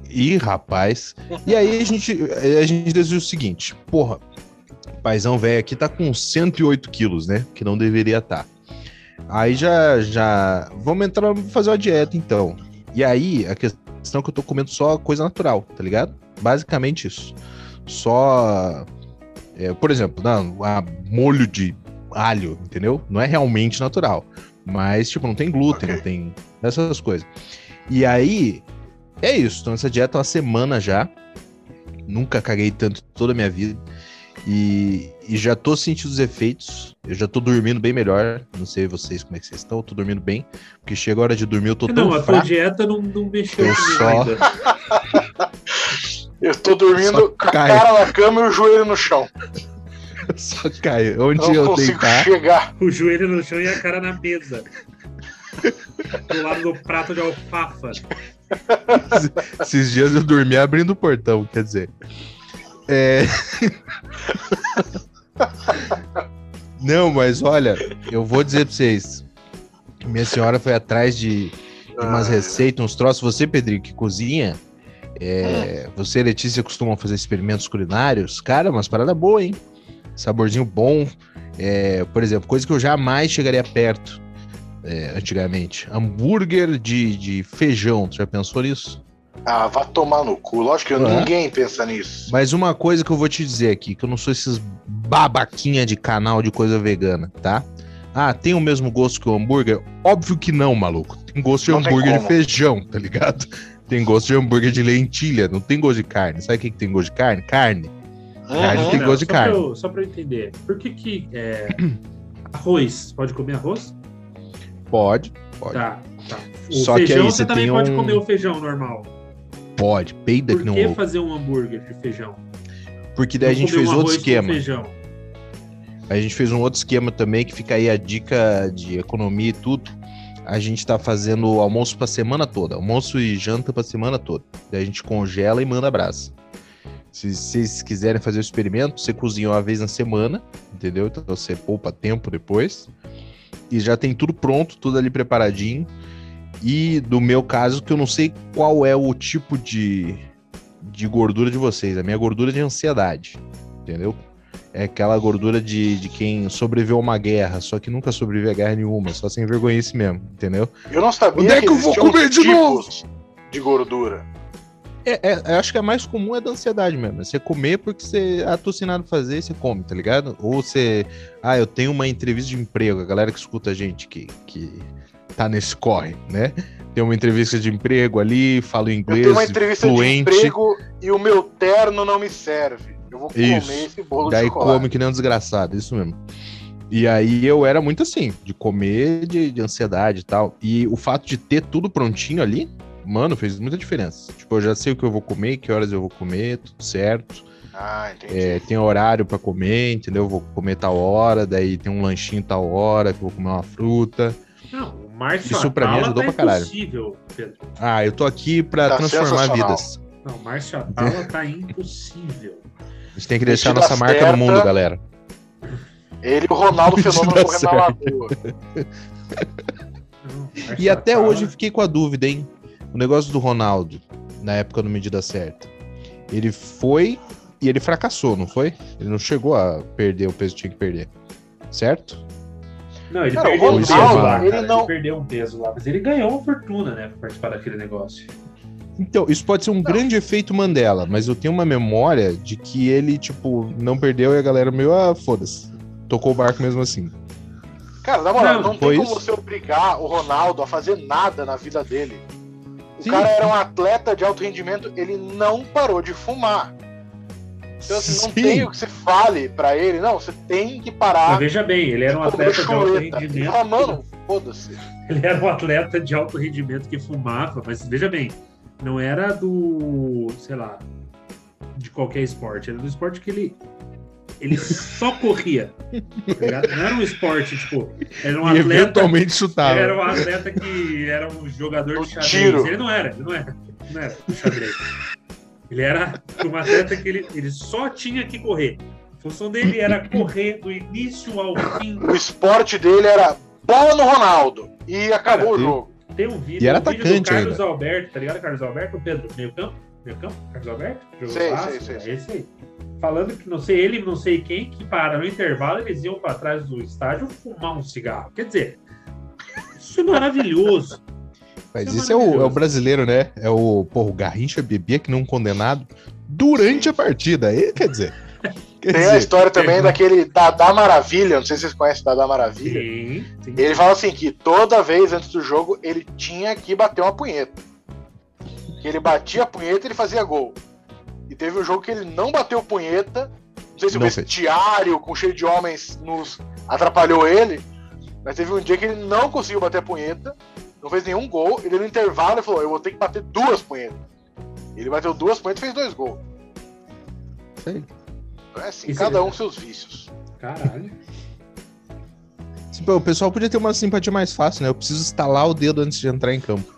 Speaker 2: Ih, rapaz. E aí a gente, a gente decidiu o seguinte: porra, o paizão velho aqui tá com 108 quilos, né? Que não deveria estar. Aí já, já. Vamos entrar, fazer uma dieta então. E aí a questão é que eu tô comendo só coisa natural, tá ligado? Basicamente isso. Só. é, por exemplo, não, a molho de alho, entendeu? Não é realmente natural. Mas, tipo, não tem glúten,
Speaker 1: Ok.
Speaker 2: não tem essas coisas. E aí, é isso. Tô nessa dieta há uma semana já. Nunca caguei tanto toda a minha vida. E, e já tô sentindo os efeitos. Eu já tô dormindo bem melhor. Não sei vocês como é que vocês estão. Eu tô dormindo bem. Porque chega a hora de dormir, eu tô tão
Speaker 3: não, a tua dieta não, não mexeu
Speaker 2: Eu só-
Speaker 3: ainda.
Speaker 1: Eu tô dormindo com a cara na cama e o joelho no chão. (laughs)
Speaker 2: Só cai. Onde
Speaker 1: Eu não
Speaker 2: eu
Speaker 1: consigo
Speaker 2: deitar.
Speaker 1: chegar.
Speaker 3: O joelho no chão e a cara na mesa. Do lado do prato de alfafa. (laughs)
Speaker 2: Esses dias eu dormi abrindo o portão, quer dizer. É. Não, mas olha, eu vou dizer pra vocês. Minha senhora foi atrás de, de umas
Speaker 1: Ah.
Speaker 2: receitas, uns troços. Você, Pedrinho, que cozinha. é, Você e Letícia costumam fazer experimentos culinários. Cara, umas paradas boas, hein? Saborzinho bom. É, por exemplo, coisa que eu jamais chegaria perto é, antigamente. Hambúrguer de, de feijão. Tu já pensou nisso?
Speaker 1: Ah, vá tomar no cu. Lógico que
Speaker 2: Ah.
Speaker 1: ninguém pensa nisso.
Speaker 2: Mas uma coisa que eu vou te dizer aqui, que eu não sou esses babaquinha de canal de coisa vegana, tá? Ah, tem o mesmo gosto que o hambúrguer? Óbvio que não, maluco. Tem gosto de
Speaker 1: Não
Speaker 2: hambúrguer de feijão, tá ligado? (laughs) Tem gosto de hambúrguer de lentilha, não tem gosto de carne. Sabe o que, que tem gosto de carne? Carne. Carne
Speaker 1: Uhum.
Speaker 2: tem gosto de
Speaker 3: só pra
Speaker 2: carne.
Speaker 3: eu- só pra eu entender. Por que que é, arroz? Pode comer arroz?
Speaker 2: Pode, pode.
Speaker 3: Tá, tá. O
Speaker 2: Só que
Speaker 3: feijão
Speaker 2: aí
Speaker 3: você
Speaker 2: você
Speaker 3: também
Speaker 2: tem
Speaker 3: pode
Speaker 2: um-
Speaker 3: comer o feijão normal.
Speaker 2: Pode. Peida
Speaker 3: Por
Speaker 2: que não
Speaker 3: que
Speaker 2: ovo.
Speaker 3: fazer um hambúrguer de feijão?
Speaker 2: Porque daí a
Speaker 3: Não
Speaker 2: gente
Speaker 3: comer
Speaker 2: fez
Speaker 3: um
Speaker 2: outro esquema.
Speaker 3: Feijão.
Speaker 2: A gente fez um outro esquema também, que fica aí a dica de economia e tudo. a gente tá fazendo almoço pra semana toda. Almoço e janta pra semana toda. Daí a gente congela e manda brasa. Se vocês quiserem fazer o experimento, você cozinha uma vez na semana, entendeu? Então você poupa tempo depois. E já tem tudo pronto, tudo ali preparadinho. E do meu caso, que eu não sei qual é o tipo de, de gordura de vocês. A minha gordura é de ansiedade, entendeu? É aquela gordura de, de quem sobreviveu a uma guerra, só que nunca sobreviveu a guerra nenhuma, só sem vergonhice mesmo, entendeu?
Speaker 1: Eu não sabia
Speaker 2: Onde é que eu vou comer de
Speaker 1: tipos de gordura.
Speaker 2: É, é, eu acho que é mais comum é da ansiedade mesmo. é Você comer porque você ah, nada pra fazer, você come, tá ligado? Ou você. Ah, eu tenho uma entrevista de emprego, a galera que escuta a gente que, que tá nesse corre, né? Tem uma entrevista de emprego ali, falo
Speaker 1: Eu
Speaker 2: inglês,
Speaker 1: tenho uma entrevista
Speaker 2: fluente.
Speaker 1: de emprego e o meu terno não me serve. Eu vou
Speaker 2: Isso.
Speaker 1: comer esse bolo
Speaker 2: Daí
Speaker 1: de chocolate.
Speaker 2: come que nem um desgraçado, isso mesmo. E aí eu era muito assim, de comer, de, de ansiedade e tal. E o fato de ter tudo prontinho ali, mano, fez muita diferença. Tipo, eu já sei o que eu vou comer, que horas eu vou comer, tudo certo.
Speaker 1: Ah, entendi.
Speaker 2: É, tem horário pra comer, entendeu? Vou comer tal hora, daí tem um lanchinho tal hora, que eu vou comer uma fruta.
Speaker 3: Não, o Márcio
Speaker 2: Isso pra mim ajudou
Speaker 3: tá
Speaker 2: pra caralho.
Speaker 3: impossível, Pedro.
Speaker 2: Ah, eu tô aqui pra
Speaker 1: Tá
Speaker 2: transformar vidas.
Speaker 3: Não, o Márcio Atala tá impossível.
Speaker 2: A gente tem que deixar nossa marca
Speaker 1: certa.
Speaker 2: no mundo, galera.
Speaker 1: Ele e o Ronaldo Fenômeno correndo na lagoa.
Speaker 2: E até
Speaker 3: Atala-
Speaker 2: hoje eu fiquei com a dúvida, hein? O negócio do Ronaldo, na época do Medida Certa. Ele foi e ele fracassou, não foi? Ele não chegou a perder o peso que tinha que perder. Certo?
Speaker 3: Não, ele
Speaker 1: Cara, o
Speaker 3: perdeu um
Speaker 2: Ronaldo,
Speaker 3: peso lá,
Speaker 1: ele
Speaker 3: cara. Ele,
Speaker 1: não-
Speaker 3: perdeu um peso lá, mas ele ganhou uma fortuna, né, pra participar daquele negócio.
Speaker 2: Então, isso pode ser um grande efeito Mandela, mas eu tenho uma memória de que ele, tipo, não perdeu e a galera meio, ah, foda-se. Tocou o barco mesmo assim.
Speaker 1: Cara, na moral,
Speaker 3: Não,
Speaker 1: não,
Speaker 2: foi
Speaker 1: tem como
Speaker 2: isso?
Speaker 1: você obrigar o Ronaldo a fazer nada na vida dele. O
Speaker 2: Sim.
Speaker 1: cara era um atleta de alto rendimento, ele não parou de fumar. Então, assim, não
Speaker 2: Sim.
Speaker 1: tem o que você fale pra ele. Não, você tem que
Speaker 3: Mas
Speaker 1: parar.
Speaker 3: veja bem, ele era um atleta de alto rendimento.
Speaker 1: fala, mano, foda-se. (laughs)
Speaker 3: Ele era um atleta de alto rendimento que fumava, mas veja bem, não era do, sei lá, de qualquer esporte, era do esporte que ele ele só corria. tá? Não era um esporte, tipo, era um
Speaker 2: e
Speaker 3: atleta.
Speaker 2: eventualmente
Speaker 3: Ele
Speaker 2: chutava.
Speaker 3: era um atleta que era um jogador
Speaker 1: No
Speaker 3: de xadrez.
Speaker 1: tiro.
Speaker 3: Ele não era, ele não era, não era xadrez. Ele era um atleta que ele, ele só tinha que correr. A função dele era correr do início ao fim.
Speaker 1: O esporte dele era bola no Ronaldo. E acabou
Speaker 2: Cara,
Speaker 1: o jogo.
Speaker 3: Tem um vídeo,
Speaker 2: E era
Speaker 3: um vídeo do
Speaker 2: atacante
Speaker 3: Carlos
Speaker 2: ainda.
Speaker 3: Alberto, tá ligado? Carlos Alberto, Pedro, meio campo? Meio campo? Carlos Alberto? Jogo
Speaker 1: Sei,
Speaker 3: Vasco,
Speaker 1: sei, sei,
Speaker 3: é
Speaker 1: sei.
Speaker 3: esse aí. Falando que não sei ele, não sei quem, que para no intervalo, eles iam para trás do estádio fumar um cigarro. Quer dizer, isso é maravilhoso.
Speaker 2: Mas
Speaker 3: Isso é
Speaker 2: é o, é o brasileiro, né? É o, porra, o Garrincha bebia que não condenado durante a partida. Aí, quer dizer. Quer
Speaker 1: Tem a
Speaker 2: dizer,
Speaker 1: história também daquele Dadá Maravilha. Não sei se vocês conhecem Dadá Maravilha.
Speaker 3: Sim, sim.
Speaker 1: Ele fala assim que toda vez antes do jogo ele tinha que bater uma punheta. Que ele batia a punheta e ele fazia gol. E teve um jogo que ele não bateu punheta. Não sei se
Speaker 2: Não
Speaker 1: o vestiário com cheio de homens nos atrapalhou ele. Mas teve um dia que ele não conseguiu bater a punheta. Não fez nenhum gol. Ele no intervalo ele falou: Eu vou ter que bater duas punhetas. Ele bateu duas punhetas e fez dois gols.
Speaker 2: sei.
Speaker 1: Então é assim,
Speaker 3: Isso
Speaker 1: cada
Speaker 3: é
Speaker 1: um seus vícios.
Speaker 3: Caralho.
Speaker 2: Tipo, o pessoal podia ter uma simpatia mais fácil, né? Eu preciso estalar o dedo antes de entrar em campo.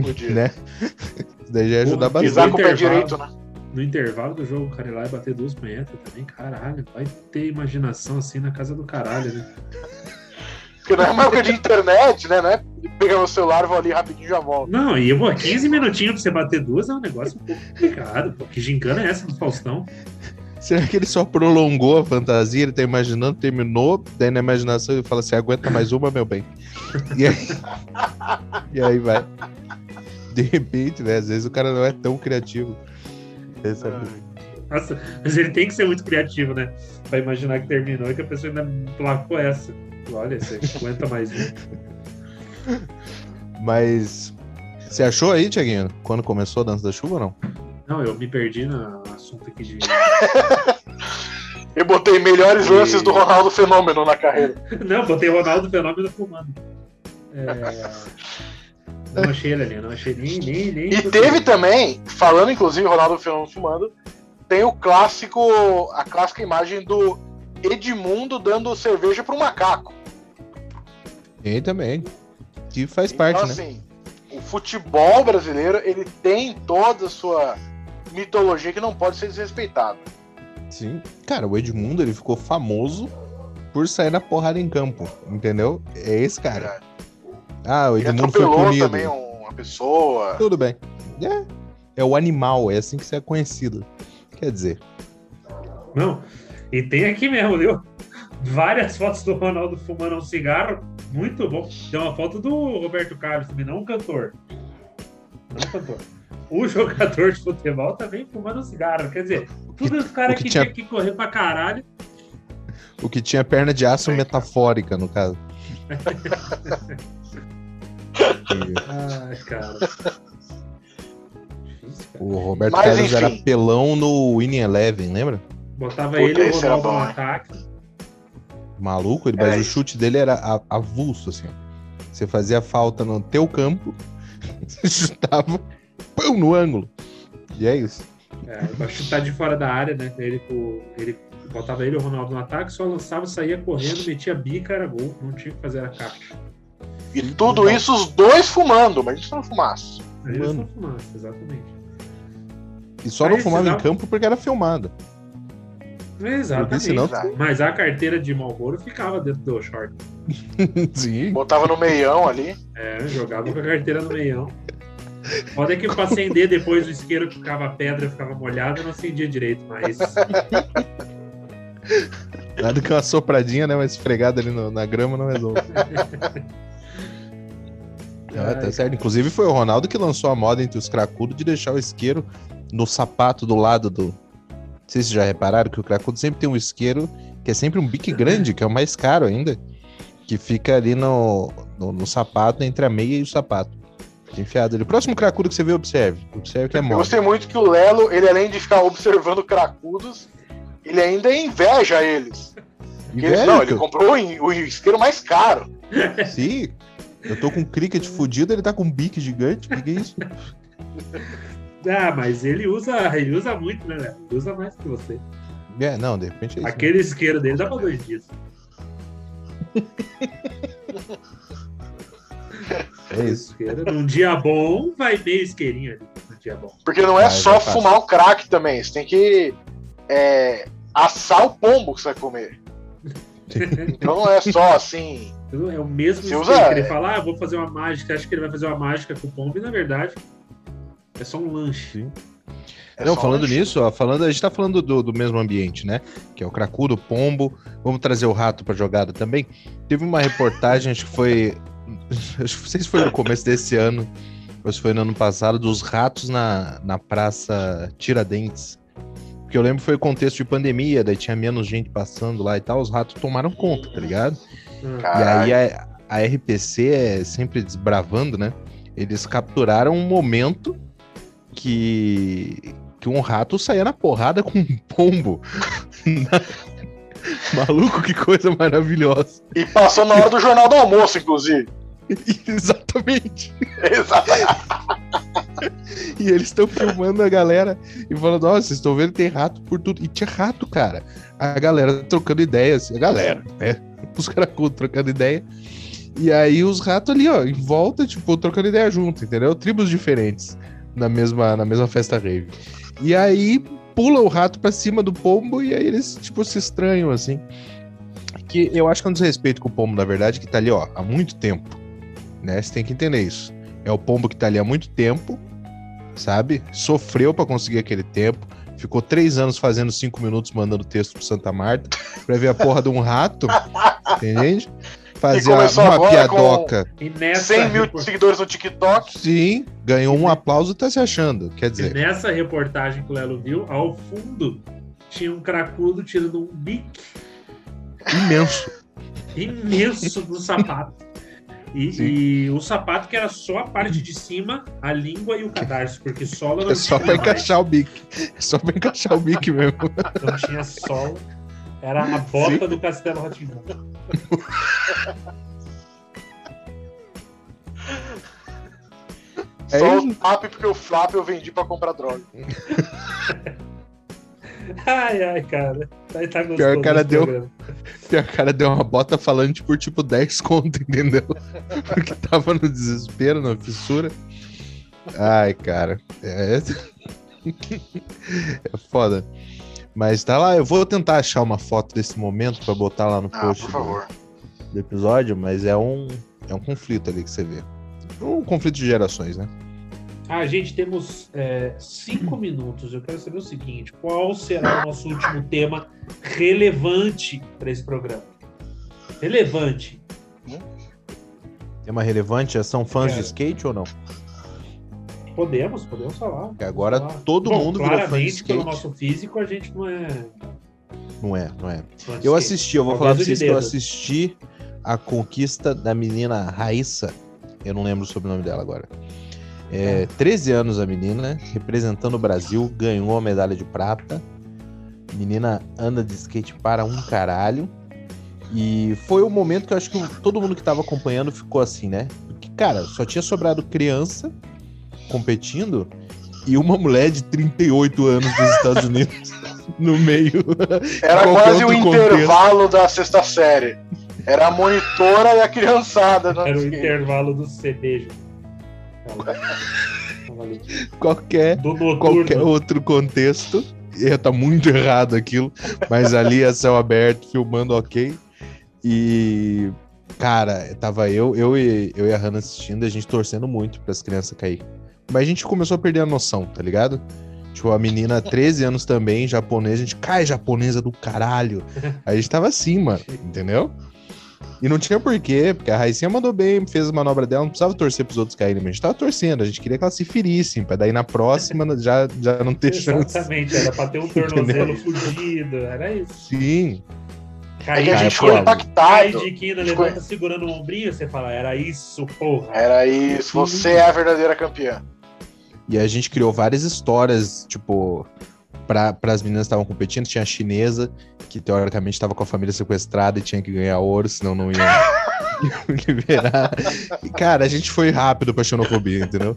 Speaker 1: Podia. (laughs)
Speaker 2: Né? Isso daí já ia ajudar
Speaker 3: Porra,
Speaker 2: bastante.
Speaker 1: Pisar com o pé direito, né?
Speaker 3: No intervalo do jogo, o cara ir lá e bater duas punhetas também, caralho. Vai ter imaginação assim na casa do caralho, né?
Speaker 1: Porque não é uma época de internet, né? Não é pegar meu celular, vou ali rapidinho e já volto.
Speaker 3: Não, e pô, 15 minutinhos pra você bater duas é um negócio um pouco complicado, pô. Que gincana é essa do Faustão?
Speaker 2: Será que ele só prolongou a fantasia? Ele tá imaginando, terminou, daí na imaginação ele fala assim: aguenta mais uma, meu bem. E aí, (laughs) e aí vai. De repente, né? Às vezes o cara não é tão criativo. Essa-
Speaker 3: Nossa, mas ele tem que ser muito criativo, né? Pra imaginar que terminou e que a pessoa ainda placou essa. Olha, você aguenta mais um.
Speaker 2: Mas. Você achou aí, Tiaguinho, quando começou a dança da chuva ou não?
Speaker 3: Não, eu me perdi no assunto aqui de. (laughs)
Speaker 1: Eu botei melhores
Speaker 3: E-
Speaker 1: lances do Ronaldo Fenômeno na carreira. (laughs)
Speaker 3: Não, botei o Ronaldo Fenômeno fumando. É... Não achei ele ali, não achei nem. nem, nem
Speaker 1: E teve também, falando inclusive Ronaldo Fenômeno fumando, tem o clássico, a clássica imagem do Edmundo dando cerveja pro macaco.
Speaker 2: E também. que faz parte,
Speaker 1: então,
Speaker 2: né?
Speaker 1: assim, o futebol brasileiro, ele tem toda a sua mitologia que não pode ser desrespeitada.
Speaker 2: Sim. Cara, o Edmundo, ele ficou famoso por sair na porrada em campo, entendeu? É esse cara. Ah, o
Speaker 1: Ele
Speaker 2: Edmundo foi
Speaker 1: atropelou
Speaker 2: punido.
Speaker 1: também uma pessoa.
Speaker 2: Tudo bem. É, é o animal, é assim que você é conhecido. Quer dizer,
Speaker 3: Não. E tem aqui mesmo, viu? Várias fotos do Ronaldo fumando um cigarro. Muito bom. Tem uma foto do Roberto Carlos também, não um cantor. Não um cantor. O jogador de futebol também fumando um cigarro. Quer dizer, todos os caras
Speaker 2: que
Speaker 3: que,
Speaker 2: tinha-
Speaker 3: que correr pra caralho.
Speaker 2: o que tinha perna de aço metafórica, no caso.
Speaker 3: Ai, cara.
Speaker 2: O Roberto
Speaker 1: Mas,
Speaker 2: Carlos era
Speaker 1: enfim.
Speaker 2: pelão no Winning Eleven, lembra?
Speaker 3: Botava
Speaker 1: Puta,
Speaker 3: ele e o Ronaldo
Speaker 1: bom,
Speaker 3: no ataque.
Speaker 2: Maluco, ele,
Speaker 1: É
Speaker 2: mas o
Speaker 1: isso.
Speaker 2: chute dele era a- avulso, assim. Você fazia falta no teu campo, (laughs) você chutava, pão, no ângulo. E é isso.
Speaker 3: É, pra chutar de fora da área, né? Ele, ele botava ele e o Ronaldo no ataque, só lançava, saía correndo, metia bica, era gol. Não tinha que fazer a caixa.
Speaker 1: E tudo isso os dois fumando, mas isso não fumaça.
Speaker 3: Aí
Speaker 2: Mano.
Speaker 3: eles não fumassem, exatamente.
Speaker 2: E só não
Speaker 3: Aí
Speaker 2: fumava
Speaker 3: você
Speaker 2: em campo porque era filmado.
Speaker 3: Exatamente.
Speaker 2: senão-
Speaker 3: Mas a carteira de Malboro ficava dentro do short. (laughs)
Speaker 2: Sim.
Speaker 1: Botava no meião ali.
Speaker 3: É, jogava com a carteira no meião. Foda é que pra acender depois o isqueiro que ficava pedra, ficava molhado, não acendia direito, mas (laughs)
Speaker 2: Nada que uma sopradinha, né? Uma esfregada ali no- na grama não resolve. (laughs) Ah, tá certo. Inclusive foi o Ronaldo que lançou a moda entre os cracudos de deixar o isqueiro no sapato do lado do. Não sei se já repararam que o cracudo sempre tem um isqueiro que é sempre um bique grande, que é o mais caro ainda, que fica ali no, no, no sapato, entre a meia e o sapato. Enfiado ali. O próximo cracudo que você vê, observe. Observe que é
Speaker 1: Eu
Speaker 2: moda.
Speaker 1: gostei muito que o Lelo, ele além de ficar observando cracudos, ele ainda inveja eles.
Speaker 2: Velho,
Speaker 1: não, ele comprou o isqueiro mais caro.
Speaker 2: Sim. Eu tô com um cricket fudido, ele tá com um bique gigante. O que é isso? (laughs)
Speaker 3: Ah, mas ele usa, ele usa muito, né? Léo? Ele usa mais que você.
Speaker 2: É, não, de repente é isso.
Speaker 3: Aquele isqueiro dele dá pra dois dias. (laughs)
Speaker 2: É isso.
Speaker 3: Num dia bom, vai meio isqueirinho ali. Num dia bom.
Speaker 1: Porque não é
Speaker 2: Vai,
Speaker 1: só
Speaker 2: fácil.
Speaker 1: fumar o crack também. Você tem que é, assar o pombo que você vai comer. (laughs) Então não é só assim.
Speaker 3: É o mesmo
Speaker 1: Você
Speaker 3: isqueiro
Speaker 1: usa-
Speaker 3: que ele fala, ah, vou fazer uma mágica, acho que ele vai fazer uma mágica com o pombo, e na verdade é só um lanche.
Speaker 1: é
Speaker 2: não, falando
Speaker 1: um-
Speaker 2: nisso, ó, falando, a gente tá falando do, do mesmo ambiente, né? Que é o cracudo, o pombo. Vamos trazer o rato pra jogada também. Teve uma reportagem, acho que foi. (laughs) Acho que não sei se foi no começo desse ano, ou se foi no ano passado, dos ratos na, na Praça Tiradentes. Porque eu lembro que foi contexto de pandemia, daí tinha menos gente passando lá e tal, os ratos tomaram conta, tá ligado?
Speaker 1: Caralho.
Speaker 2: E aí a, a RPC é sempre desbravando, né? Eles capturaram um momento que, que um rato saía na porrada com um pombo. (laughs) Maluco, que coisa maravilhosa.
Speaker 1: E passou na hora do jornal do almoço, inclusive. (laughs)
Speaker 2: Exatamente.
Speaker 1: Exatamente. (laughs)
Speaker 2: E eles estão filmando a galera e falando: Nossa, vocês estão vendo que tem rato por tudo. E tinha rato, cara. A galera trocando ideias. A galera, né? Os caracudos trocando ideia. E aí os ratos ali, ó, em volta, tipo, trocando ideia junto, entendeu? Tribos diferentes na mesma, na mesma festa rave. E aí pula o rato pra cima do pombo e aí eles, tipo, se estranham, assim. Que eu acho que é um desrespeito com o pombo, na verdade, que tá ali, ó, há muito tempo. Né? Você tem que entender isso. É o pombo que tá ali há muito tempo, sabe? Sofreu pra conseguir aquele tempo. Ficou três anos fazendo cinco minutos mandando texto pro Santa Marta pra ver a porra de um rato. (laughs) entende? Fazer uma, piadoca.
Speaker 3: E nessa,
Speaker 1: 100 mil
Speaker 3: repor-
Speaker 1: seguidores no TikTok.
Speaker 2: Sim, ganhou um aplauso e tá se achando. Quer
Speaker 3: e
Speaker 2: dizer,
Speaker 3: nessa reportagem que o Lelo viu, ao fundo tinha um cracudo tirando um bique
Speaker 2: imenso.
Speaker 3: imenso no sapato. E,
Speaker 2: Sim.
Speaker 3: e o sapato que era só a parte de cima, a língua e o cadarço, porque sola (laughs) não
Speaker 2: É só
Speaker 3: mais,
Speaker 2: encaixar o bique. É só pra encaixar o bique mesmo.
Speaker 3: não tinha sola. Era a bota do Castelo Rotimão. (laughs)
Speaker 2: É
Speaker 1: Só
Speaker 2: isso.
Speaker 1: o flap, porque o flap eu vendi pra comprar droga. (laughs)
Speaker 3: Ai, ai, cara. Tá, tá gostoso
Speaker 2: Pior
Speaker 3: esse
Speaker 2: deu-
Speaker 3: programa.
Speaker 2: A cara deu uma bota falante por tipo 10 conto, entendeu? (laughs) Porque tava no desespero, na fissura. Ai, cara. É, (laughs) é foda. Mas tá lá, eu vou tentar achar uma foto desse momento pra botar lá no
Speaker 1: Ah,
Speaker 2: post do- do episódio, mas é um, é um conflito ali que você vê. Um conflito de gerações, né?
Speaker 3: Ah, gente, temos é, cinco minutos. Eu quero saber o seguinte: qual será o nosso último tema relevante para esse programa? Relevante.
Speaker 2: Tema relevante, são fãs de skate ou não?
Speaker 3: Podemos, podemos falar.
Speaker 2: Agora
Speaker 3: falar.
Speaker 2: todo
Speaker 3: Bom,
Speaker 2: mundo virou fã de
Speaker 3: claramente, pelo
Speaker 2: skate.
Speaker 3: nosso físico, a gente não é.
Speaker 2: Não é, não é.
Speaker 3: de
Speaker 2: Eu
Speaker 3: skate.
Speaker 2: assisti, eu vou
Speaker 3: Talvez
Speaker 2: falar pra
Speaker 3: de
Speaker 2: vocês que eu assisti a conquista da menina Raíssa. Eu não lembro o sobrenome dela agora. É, 13 anos a menina, representando o Brasil, ganhou a medalha de prata. Menina anda de skate para um caralho. E foi o momento que eu acho que todo mundo que tava acompanhando ficou assim, né? Porque, cara, só tinha sobrado criança competindo e uma mulher de 38 anos dos Estados Unidos (laughs) no meio.
Speaker 1: Era quase o
Speaker 2: contexto.
Speaker 1: intervalo da sexta série. Era a monitora e a criançada. Né?
Speaker 3: Era o intervalo do ali.
Speaker 2: qualquer qualquer outro contexto. Ia tá muito errado aquilo, mas ali é céu aberto, filmando ok. E, cara, tava eu, eu e, eu e a Hannah assistindo, a gente torcendo muito para as crianças cair. Mas a gente começou a perder a noção, tá ligado? Tipo, a menina, 13 anos também, japonesa, a gente cai japonesa do caralho. Aí a gente tava assim, mano, entendeu? E não tinha porquê, porque a Raicinha mandou bem, fez a manobra dela, não precisava torcer pros outros caírem, mas a gente tava torcendo, a gente queria que elas se ferissem, pra daí na próxima (laughs) já, já não ter chance.
Speaker 3: Exatamente, era pra ter um tornozelo fudido. Era isso.
Speaker 2: Sim,
Speaker 1: É
Speaker 3: Cair,
Speaker 1: que a gente
Speaker 3: cai
Speaker 1: impactado.
Speaker 3: de quina, levanta segurando o ombrinho, você fala, era isso, porra.
Speaker 1: Era isso, você é a verdadeira campeã.
Speaker 2: E a gente criou várias histórias, tipo, para as meninas que estavam competindo. Tinha a chinesa, que teoricamente estava com a família sequestrada e tinha que ganhar ouro, senão não ia (laughs) liberar. Cara, a gente foi rápido pra xenofobia, entendeu?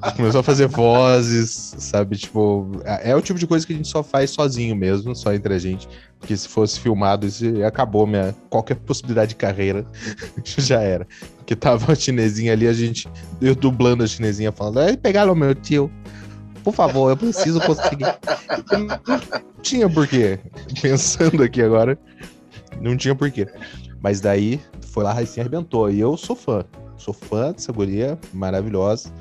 Speaker 2: A gente começou a fazer vozes, sabe? Tipo, é é o tipo de coisa que a gente só faz sozinho mesmo, só entre a gente. Porque se fosse filmado, isso acabou minha qualquer possibilidade de carreira. (laughs) já era. Porque tava a chinesinha ali, a gente eu dublando a chinesinha falando, "Ai, pegaram o meu tio. Por favor, eu preciso conseguir. Não tinha porquê. Pensando aqui agora, não tinha porquê. Mas daí foi lá, a Raicinha arrebentou. E eu sou fã. Sou fã dessa guria, maravilhosa.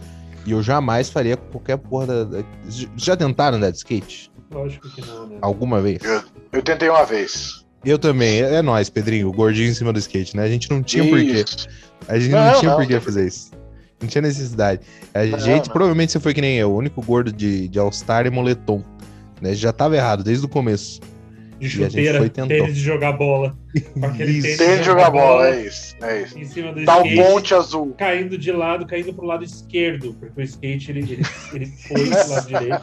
Speaker 2: E eu jamais faria qualquer porra da. da- Já tentaram andar de skate?
Speaker 3: Lógico que não, né?
Speaker 2: Alguma vez?
Speaker 1: Eu tentei uma vez.
Speaker 2: Eu também. É nóis, Pedrinho. O gordinho em cima do skate, né? A gente não tinha porquê.
Speaker 1: Isso.
Speaker 2: A gente
Speaker 1: Não,
Speaker 2: não, tinha
Speaker 1: não,
Speaker 2: por que
Speaker 1: não.
Speaker 2: fazer isso. Não tinha necessidade. A
Speaker 1: Não,
Speaker 2: gente,
Speaker 1: não.
Speaker 2: provavelmente você foi que nem eu, o único gordo de, de All-Star e moletom. Né? Já tava errado desde o começo.
Speaker 3: De
Speaker 2: E a gente
Speaker 3: chuteira, tênis de jogar bola. Com aquele
Speaker 2: Isso.
Speaker 3: tênis
Speaker 1: Tem de jogar bola, é isso. É isso.
Speaker 3: Em cima do
Speaker 1: Dá o
Speaker 3: skate,
Speaker 1: ponte azul.
Speaker 3: caindo de lado, caindo pro lado esquerdo. Porque o skate, ele, ele, ele (laughs) foi pro lado direito.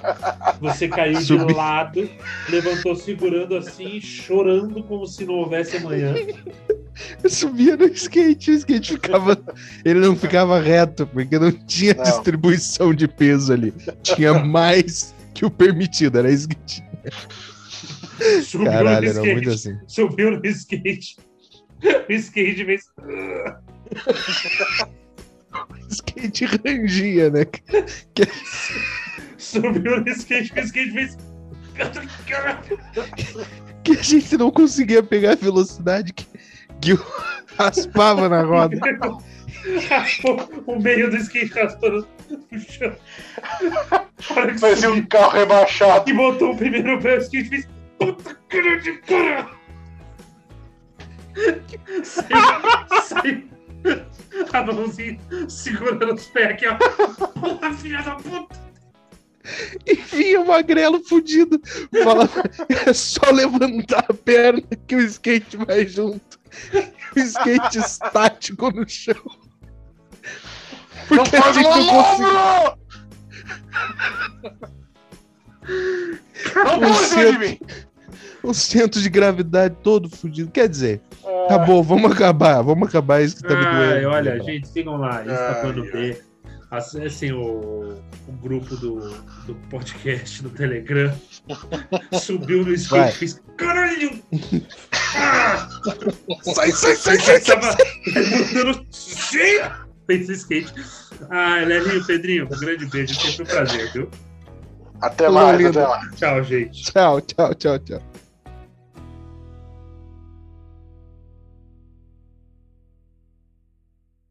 Speaker 3: Você caiu
Speaker 2: Subi-
Speaker 3: de lado, levantou segurando assim, chorando como se não houvesse amanhã.
Speaker 2: Eu subia no skate, o skate ficava. ele não ficava reto, porque não tinha
Speaker 1: Não.
Speaker 2: distribuição de peso ali. Tinha mais que o permitido, era isso que tinha.
Speaker 3: Subiu
Speaker 2: Caralho,
Speaker 3: no
Speaker 2: era
Speaker 3: skate.
Speaker 2: muito assim.
Speaker 3: Subiu no skate. O skate fez.
Speaker 2: O skate rangia, né?
Speaker 3: Subiu no skate, o skate fez.
Speaker 2: Que a gente não conseguia pegar a velocidade que, que o- raspava na roda.
Speaker 3: Raspou o meio do skate raspando no chão. Que
Speaker 1: Parecia um carro rebaixado.
Speaker 3: E botou o primeiro pé, o skate fez. Puta cara de cara! Saiu, saiu. A mãozinha segurando os pés aqui, ó. Porra, filha da puta!
Speaker 2: E vinha o magrelo fudido. Falava, é só levantar a perna que o skate vai junto. O skate estático no chão.
Speaker 1: Não
Speaker 2: Porque a
Speaker 1: pode
Speaker 2: gente não
Speaker 1: ombro! Não pode de mim!
Speaker 2: O centro de gravidade todo fudido. Quer dizer,
Speaker 1: Ah,
Speaker 2: acabou, vamos acabar. Vamos acabar isso que tá me doendo.
Speaker 3: olha, gente, sigam lá, Plano
Speaker 1: ai.
Speaker 3: B. Acessem o, o grupo do, do podcast no Telegram. (laughs) Subiu no skate e fez. Caralho! Ah! (laughs)
Speaker 2: Sai, sai, sai, sai, sai.
Speaker 3: Cheia! Fez skate. Ah, Lelinho, Pedrinho, um grande beijo. Sempre um prazer, viu?
Speaker 1: Até mais,
Speaker 2: lindo.
Speaker 1: até mais.
Speaker 3: Tchau, gente.
Speaker 2: Tchau, tchau, tchau, tchau.